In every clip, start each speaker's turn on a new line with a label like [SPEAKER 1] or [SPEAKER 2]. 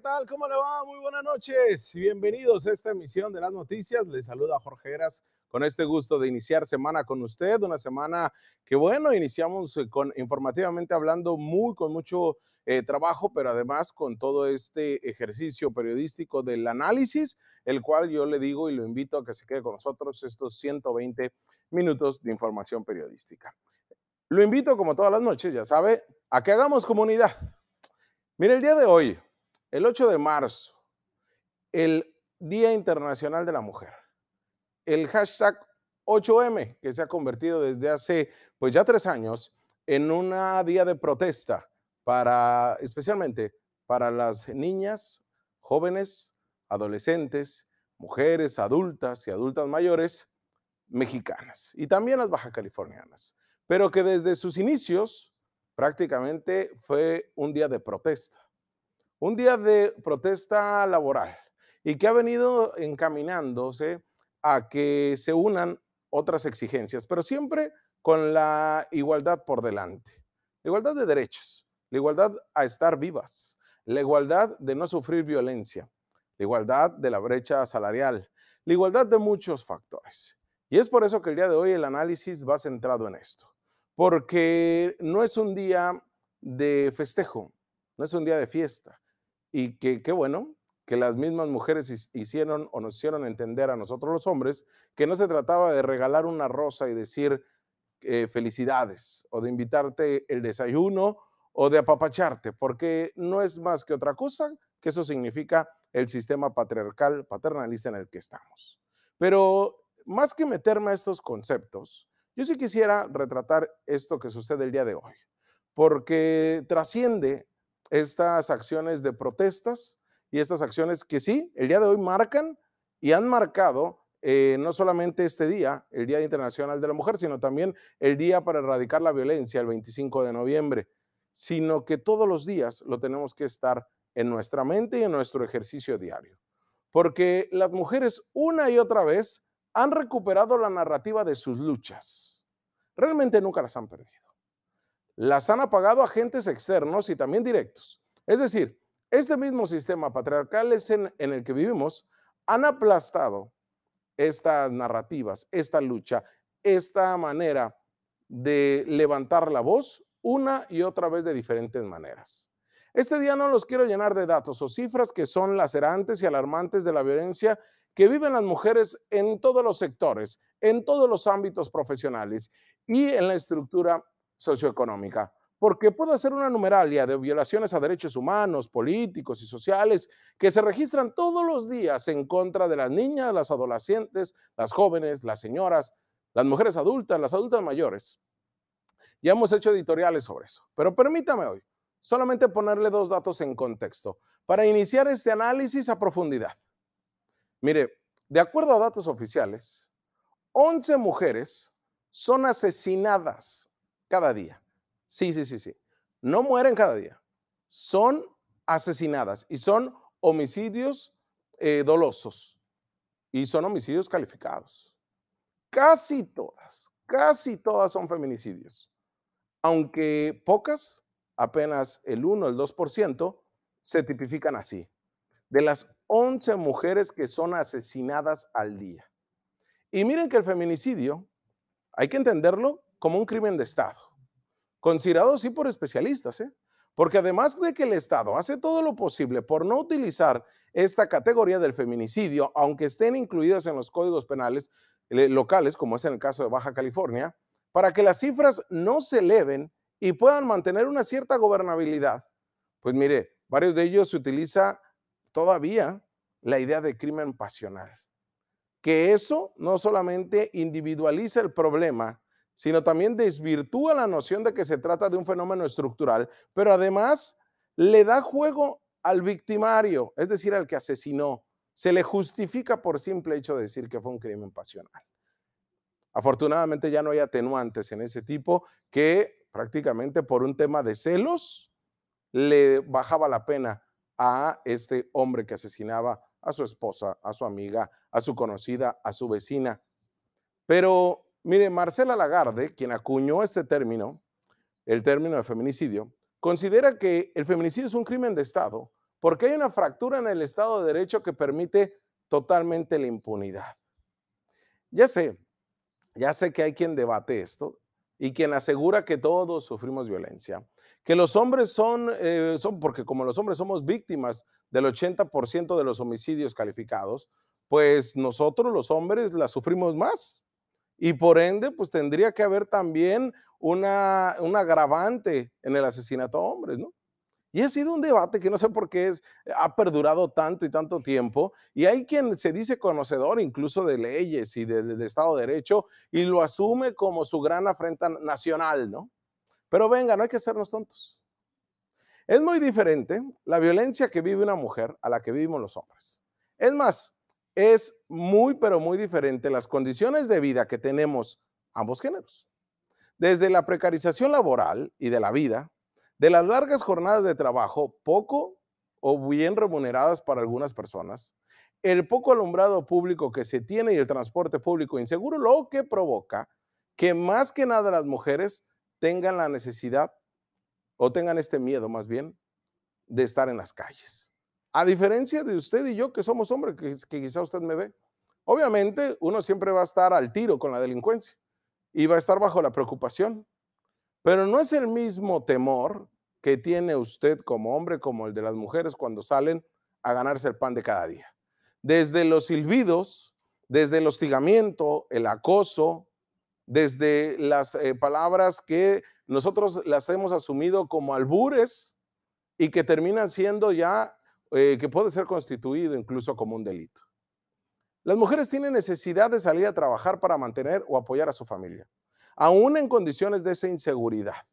[SPEAKER 1] ¿qué tal? ¿Cómo le va? Muy buenas noches. Bienvenidos a esta emisión de las noticias. Les saluda Jorge Heras con este gusto de iniciar semana con usted, una semana que bueno, iniciamos eh, con informativamente hablando muy con mucho eh, trabajo, pero además con todo este ejercicio periodístico del análisis, el cual yo le digo y lo invito a que se quede con nosotros estos 120 minutos de información periodística. Lo invito, como todas las noches, ya sabe, a que hagamos comunidad. Mire, el día de hoy, el 8 de marzo, el Día Internacional de la Mujer, el hashtag 8M, que se ha convertido desde hace pues ya tres años en una día de protesta para, especialmente para las niñas, jóvenes, adolescentes, mujeres, adultas y adultas mayores mexicanas y también las baja californianas, pero que desde sus inicios prácticamente fue un día de protesta, un día de protesta laboral y que ha venido encaminándose a que se unan otras exigencias, pero siempre con la igualdad por delante, la igualdad de derechos, la igualdad a estar vivas, la igualdad de no sufrir violencia, la igualdad de la brecha salarial, la igualdad de muchos factores. Y es por eso que el día de hoy el análisis va centrado en esto porque no es un día de festejo, no es un día de fiesta. Y que qué bueno que las mismas mujeres hicieron o nos hicieron entender a nosotros los hombres que no se trataba de regalar una rosa y decir eh, felicidades o de invitarte el desayuno o de apapacharte, porque no es más que otra cosa que eso significa el sistema patriarcal, paternalista en el que estamos. Pero más que meterme a estos conceptos, yo sí quisiera retratar esto que sucede el día de hoy, porque trasciende estas acciones de protestas y estas acciones que sí, el día de hoy marcan y han marcado eh, no solamente este día, el Día Internacional de la Mujer, sino también el Día para Erradicar la Violencia, el 25 de noviembre, sino que todos los días lo tenemos que estar en nuestra mente y en nuestro ejercicio diario. Porque las mujeres una y otra vez han recuperado la narrativa de sus luchas. Realmente nunca las han perdido. Las han apagado agentes externos y también directos. Es decir, este mismo sistema patriarcal es en, el que vivimos han aplastado estas narrativas, esta lucha, esta manera de levantar la voz una y otra vez de diferentes maneras. Este día no los quiero llenar de datos o cifras que son lacerantes y alarmantes de la violencia que viven las mujeres en todos los sectores, en todos los ámbitos profesionales y en la estructura socioeconómica. Porque puede ser una numeralia de violaciones a derechos humanos, políticos y sociales que se registran todos los días en contra de las niñas, las adolescentes, las jóvenes, las señoras, las mujeres adultas, las adultas mayores. Ya hemos hecho editoriales sobre eso, pero permítame hoy solamente ponerle dos datos en contexto para iniciar este análisis a profundidad. Mire, de acuerdo a datos oficiales, 11 mujeres son asesinadas cada día. Sí, sí, sí, sí. No mueren cada día. Son asesinadas y son homicidios eh, dolosos y son homicidios calificados. Casi todas, casi todas son feminicidios. Aunque pocas, apenas el 1, el 2%, se tipifican así. De las 11 mujeres que son asesinadas al día. Y miren que el feminicidio hay que entenderlo como un crimen de Estado, considerado sí por especialistas, ¿eh? porque además de que el Estado hace todo lo posible por no utilizar esta categoría del feminicidio, aunque estén incluidas en los códigos penales locales, como es en el caso de Baja California, para que las cifras no se eleven y puedan mantener una cierta gobernabilidad. Pues mire, varios de ellos se utiliza todavía la idea de crimen pasional. Que eso no solamente individualiza el problema, sino también desvirtúa la noción de que se trata de un fenómeno estructural, pero además le da juego al victimario, es decir, al que asesinó. Se le justifica por simple hecho de decir que fue un crimen pasional. Afortunadamente ya no hay atenuantes en ese tipo que prácticamente por un tema de celos le bajaba la pena a este hombre que asesinaba a su esposa, a su amiga, a su conocida, a su vecina. Pero mire, Marcela Lagarde, quien acuñó este término, el término de feminicidio, considera que el feminicidio es un crimen de Estado porque hay una fractura en el Estado de Derecho que permite totalmente la impunidad. Ya sé, ya sé que hay quien debate esto y quien asegura que todos sufrimos violencia, que los hombres son, eh, son porque como los hombres somos víctimas del 80% de los homicidios calificados, pues nosotros los hombres la sufrimos más. Y por ende, pues tendría que haber también una, un agravante en el asesinato a hombres, ¿no? Y ha sido un debate que no sé por qué es, ha perdurado tanto y tanto tiempo. Y hay quien se dice conocedor incluso de leyes y de, Estado de Derecho y lo asume como su gran afrenta nacional, ¿no? Pero venga, no hay que hacernos tontos. Es muy diferente la violencia que vive una mujer a la que vivimos los hombres. Es más, es muy, pero muy diferente las condiciones de vida que tenemos ambos géneros. Desde la precarización laboral y de la vida, de las largas jornadas de trabajo, poco o bien remuneradas para algunas personas, el poco alumbrado público que se tiene y el transporte público inseguro, lo que provoca que más que nada las mujeres tengan la necesidad o tengan este miedo más bien de estar en las calles. A diferencia de usted y yo que somos hombres, que, quizá usted me ve, obviamente uno siempre va a estar al tiro con la delincuencia y va a estar bajo la preocupación. Pero no es el mismo temor que tiene usted como hombre como el de las mujeres cuando salen a ganarse el pan de cada día. Desde los silbidos, desde el hostigamiento, el acoso, desde las eh, palabras que nosotros las hemos asumido como albures y que terminan siendo ya, eh, que puede ser constituido incluso como un delito. Las mujeres tienen necesidad de salir a trabajar para mantener o apoyar a su familia aún en condiciones de esa inseguridad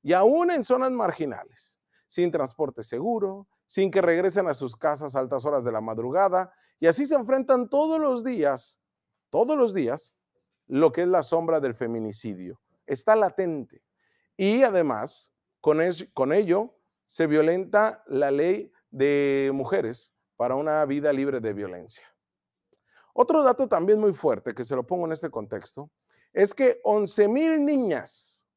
[SPEAKER 1] y aún en zonas marginales, sin transporte seguro, sin que regresen a sus casas a altas horas de la madrugada, y así se enfrentan todos los días, todos los días, lo que es la sombra del feminicidio. Está latente. Y además, con, con ello, se violenta la ley de mujeres para una vida libre de violencia. Otro dato también muy fuerte, que se lo pongo en este contexto, es que 11 mil niñas,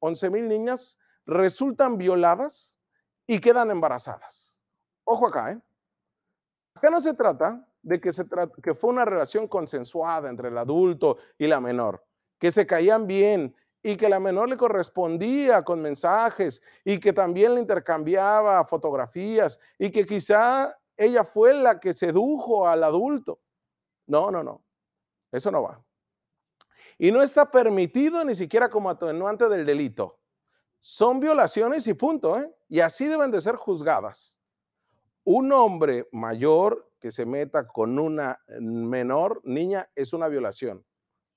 [SPEAKER 1] 11 mil niñas resultan violadas y quedan embarazadas. Ojo acá, ¿eh? Acá no se trata de que, se que fue una relación consensuada entre el adulto y la menor, que se caían bien y que la menor le correspondía con mensajes y que también le intercambiaba fotografías y que quizá ella fue la que sedujo al adulto. No, no, no. Eso no va. Y no está permitido ni siquiera como atenuante del delito. Son violaciones y punto, ¿eh? Y así deben de ser juzgadas. Un hombre mayor que se meta con una menor niña es una violación,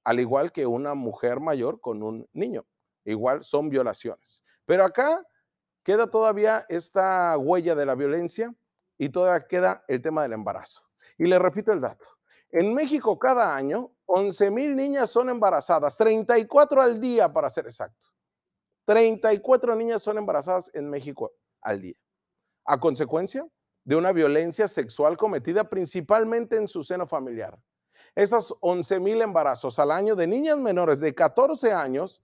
[SPEAKER 1] al igual que una mujer mayor con un niño. Igual son violaciones. Pero acá queda todavía esta huella de la violencia y todavía queda el tema del embarazo. Y le repito el dato. En México cada año 11 mil niñas son embarazadas, 34 al día para ser exacto. 34 niñas son embarazadas en México al día, a consecuencia de una violencia sexual cometida principalmente en su seno familiar. Esas 11 mil embarazos al año de niñas menores de 14 años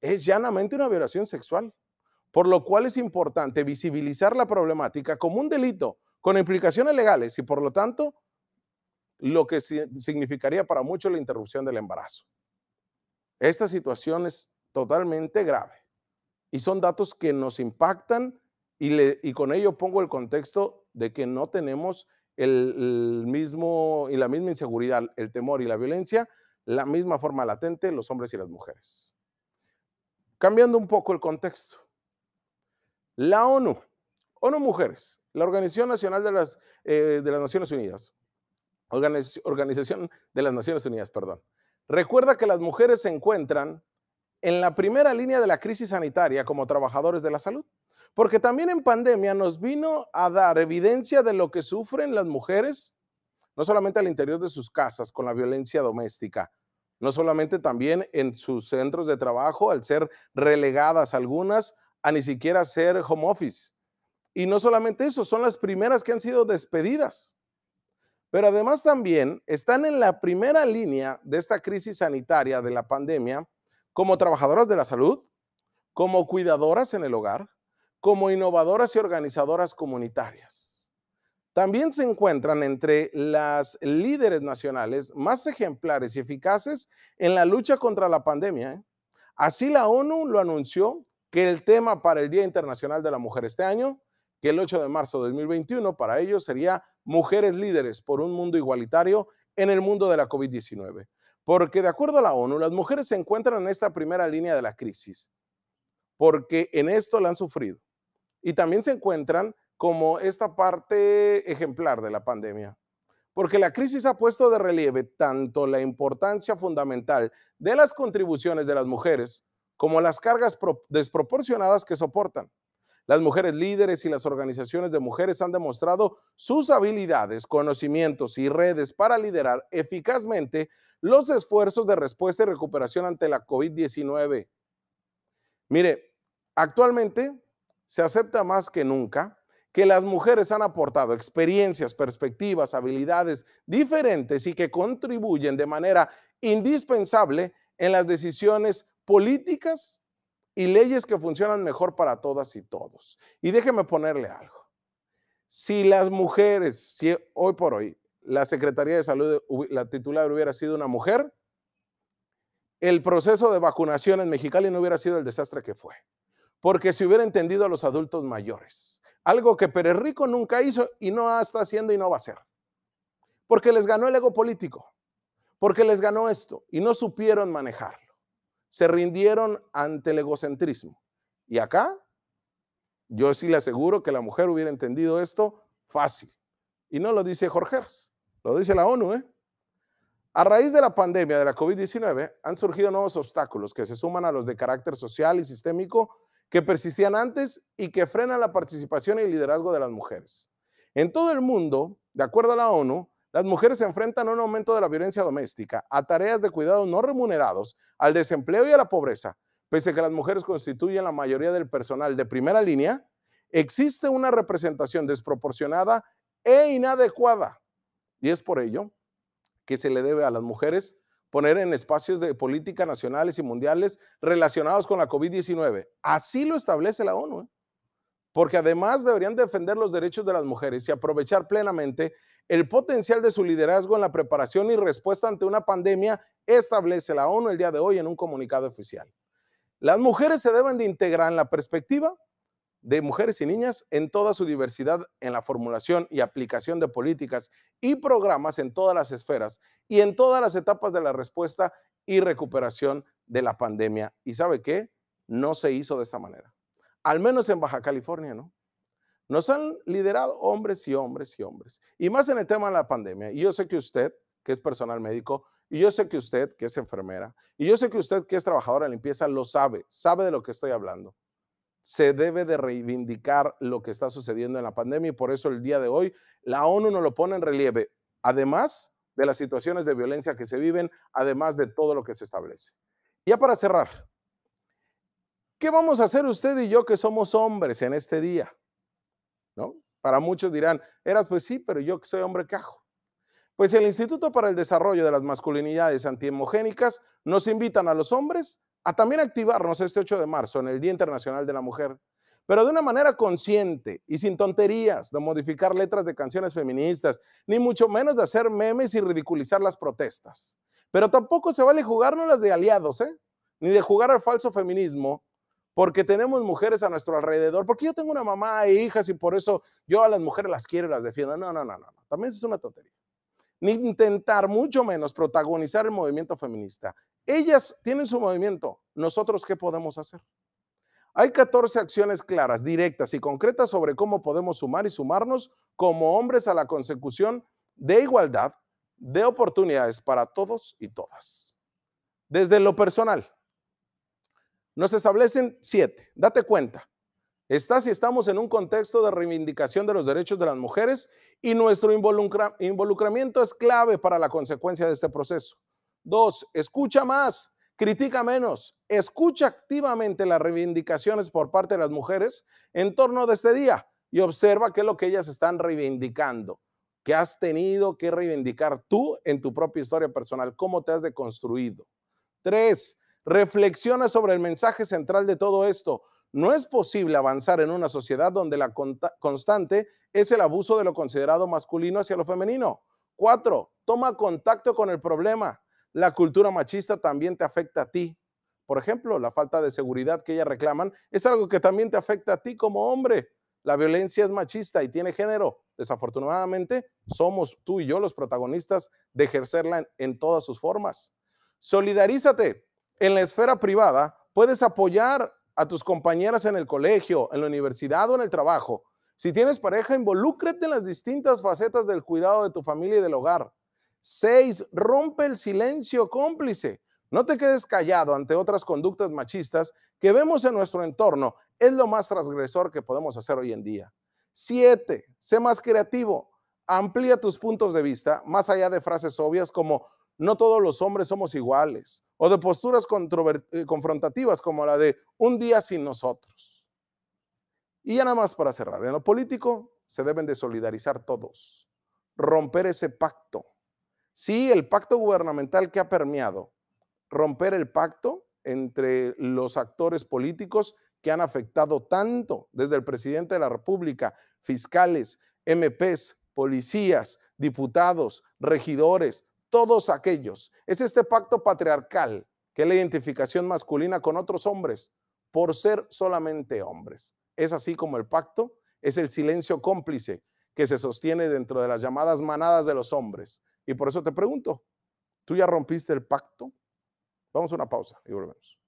[SPEAKER 1] es llanamente una violación sexual, por lo cual es importante visibilizar la problemática como un delito con implicaciones legales y por lo tanto lo que significaría para muchos la interrupción del embarazo. Esta situación es totalmente grave y son datos que nos impactan y, con ello pongo el contexto de que no tenemos el, mismo y la misma inseguridad, el temor y la violencia, la misma forma latente los hombres y las mujeres. Cambiando un poco el contexto. La ONU, ONU Mujeres, la Organización Nacional de las, eh, de las Naciones Unidas, Organización de las Naciones Unidas, perdón. Recuerda que las mujeres se encuentran en la primera línea de la crisis sanitaria como trabajadores de la salud, porque también en pandemia nos vino a dar evidencia de lo que sufren las mujeres, no solamente al interior de sus casas con la violencia doméstica, no solamente también en sus centros de trabajo, al ser relegadas algunas a ni siquiera ser home office. Y no solamente eso, son las primeras que han sido despedidas pero además también están en la primera línea de esta crisis sanitaria de la pandemia como trabajadoras de la salud, como cuidadoras en el hogar, como innovadoras y organizadoras comunitarias. también se encuentran entre las líderes nacionales más ejemplares y eficaces en la lucha contra la pandemia. ¿eh? Así la ONU lo anunció que el tema para el Día Internacional de la Mujer este año, que el 8 de marzo de 2021 para ellos sería Mujeres Líderes por un Mundo Igualitario en el mundo de la COVID-19. Porque de acuerdo a la ONU, las mujeres se encuentran en esta primera línea de la crisis, porque en esto la han sufrido. Y también se encuentran como esta parte ejemplar de la pandemia. Porque la crisis ha puesto de relieve tanto la importancia fundamental de las contribuciones de las mujeres como las cargas desproporcionadas que soportan. Las mujeres líderes y las organizaciones de mujeres han demostrado sus habilidades, conocimientos y redes para liderar eficazmente los esfuerzos de respuesta y recuperación ante la COVID-19. Mire, actualmente se acepta más que nunca que las mujeres han aportado experiencias, perspectivas, habilidades diferentes y que contribuyen de manera indispensable en las decisiones políticas y leyes que funcionan mejor para todas y todos. Y déjeme ponerle algo. Si las mujeres, si hoy por hoy la Secretaría de Salud, la titular hubiera sido una mujer, el proceso de vacunación en Mexicali no hubiera sido el desastre que fue. Porque se hubiera entendido a los adultos mayores algo que Pérez Rico nunca hizo y no está haciendo y no va a hacer. Porque les ganó el ego político, porque les ganó esto y no supieron manejarlo. Se rindieron ante el egocentrismo. Y acá, yo sí le aseguro que la mujer hubiera entendido esto fácil. Y no lo dice Jorge, lo dice la ONU. ¿eh? A raíz de la pandemia de la COVID-19 han surgido nuevos obstáculos que se suman a los de carácter social y sistémico que persistían antes y que frenan la participación y liderazgo de las mujeres. En todo el mundo, de acuerdo a la ONU, las mujeres se enfrentan a un aumento de la violencia doméstica, a tareas de cuidado no remunerados, al desempleo y a la pobreza. Pese a que las mujeres constituyen la mayoría del personal de primera línea, existe una representación desproporcionada e inadecuada. Y es por ello que se le debe a las mujeres poner en espacios de política nacionales y mundiales relacionados con la COVID-19. Así lo establece la ONU. ¿eh? Porque además deberían defender los derechos de las mujeres y aprovechar plenamente el potencial de su liderazgo en la preparación y respuesta ante una pandemia, establece la ONU el día de hoy en un comunicado oficial. Las mujeres se deben de integrar en la perspectiva de mujeres y niñas en toda su diversidad en la formulación y aplicación de políticas y programas en todas las esferas y en todas las etapas de la respuesta y recuperación de la pandemia. ¿Y sabe qué? No se hizo de esa manera. Al menos en Baja California, ¿no? Nos han liderado hombres y hombres y hombres. Y más en el tema de la pandemia. Y yo sé que usted, que es personal médico, y yo sé que usted, que es enfermera, y yo sé que usted, que es trabajadora de limpieza, lo sabe, sabe de lo que estoy hablando se debe de reivindicar lo que está sucediendo en la pandemia y por eso el día de hoy la ONU nos lo pone en relieve, además de las situaciones de violencia que se viven, además de todo lo que se establece. Ya para cerrar, ¿qué vamos a hacer usted y yo que somos hombres en este día? ¿No? Para muchos dirán, eras pues sí, pero yo soy hombre cajo. Pues el Instituto para el Desarrollo de las Masculinidades Antihomogénicas nos invitan a los hombres a también activarnos este 8 de marzo en el Día Internacional de la Mujer, pero de una manera consciente y sin tonterías de modificar letras de canciones feministas, ni mucho menos de hacer memes y ridiculizar las protestas. Pero tampoco se vale jugarnos las de aliados, ¿eh? ni de jugar al falso feminismo, porque tenemos mujeres a nuestro alrededor, porque yo tengo una mamá e hijas y por eso yo a las mujeres las quiero y las defiendo. No, no, no, no, también es una tontería. Ni intentar, mucho menos, protagonizar el movimiento feminista. Ellas tienen su movimiento. ¿Nosotros qué podemos hacer? Hay 14 acciones claras, directas y concretas sobre cómo podemos sumar y sumarnos como hombres a la consecución de igualdad de oportunidades para todos y todas. Desde lo personal, nos establecen siete. Date cuenta, estás y estamos en un contexto de reivindicación de los derechos de las mujeres y nuestro involucramiento es clave para la consecuencia de este proceso. Dos, escucha más, critica menos, escucha activamente las reivindicaciones por parte de las mujeres en torno de este día y observa qué es lo que ellas están reivindicando, qué has tenido que reivindicar tú en tu propia historia personal, cómo te has deconstruido. Tres, reflexiona sobre el mensaje central de todo esto. No es posible avanzar en una sociedad donde la constante es el abuso de lo considerado masculino hacia lo femenino. Cuatro, toma contacto con el problema. La cultura machista también te afecta a ti. Por ejemplo, la falta de seguridad que ellas reclaman es algo que también te afecta a ti como hombre. La violencia es machista y tiene género. Desafortunadamente, somos tú y yo los protagonistas de ejercerla en, todas sus formas. Solidarízate. En la esfera privada, puedes apoyar a tus compañeras en el colegio, en la universidad o en el trabajo. Si tienes pareja, involúcrate en las distintas facetas del cuidado de tu familia y del hogar. Seis, rompe el silencio cómplice. No te quedes callado ante otras conductas machistas que vemos en nuestro entorno. Es lo más transgresor que podemos hacer hoy en día. Siete, sé más creativo. Amplía tus puntos de vista más allá de frases obvias como no todos los hombres somos iguales o de posturas eh, confrontativas como la de un día sin nosotros. Y ya nada más para cerrar, en lo político se deben de solidarizar todos, romper ese pacto. Sí, el pacto gubernamental que ha permeado romper el pacto entre los actores políticos que han afectado tanto desde el presidente de la República, fiscales, MPs, policías, diputados, regidores, todos aquellos. Es este pacto patriarcal que es la identificación masculina con otros hombres por ser solamente hombres. Es así como el pacto es el silencio cómplice que se sostiene dentro de las llamadas manadas de los hombres. Y por eso te pregunto, ¿tú ya rompiste el pacto? Vamos a una pausa y volvemos.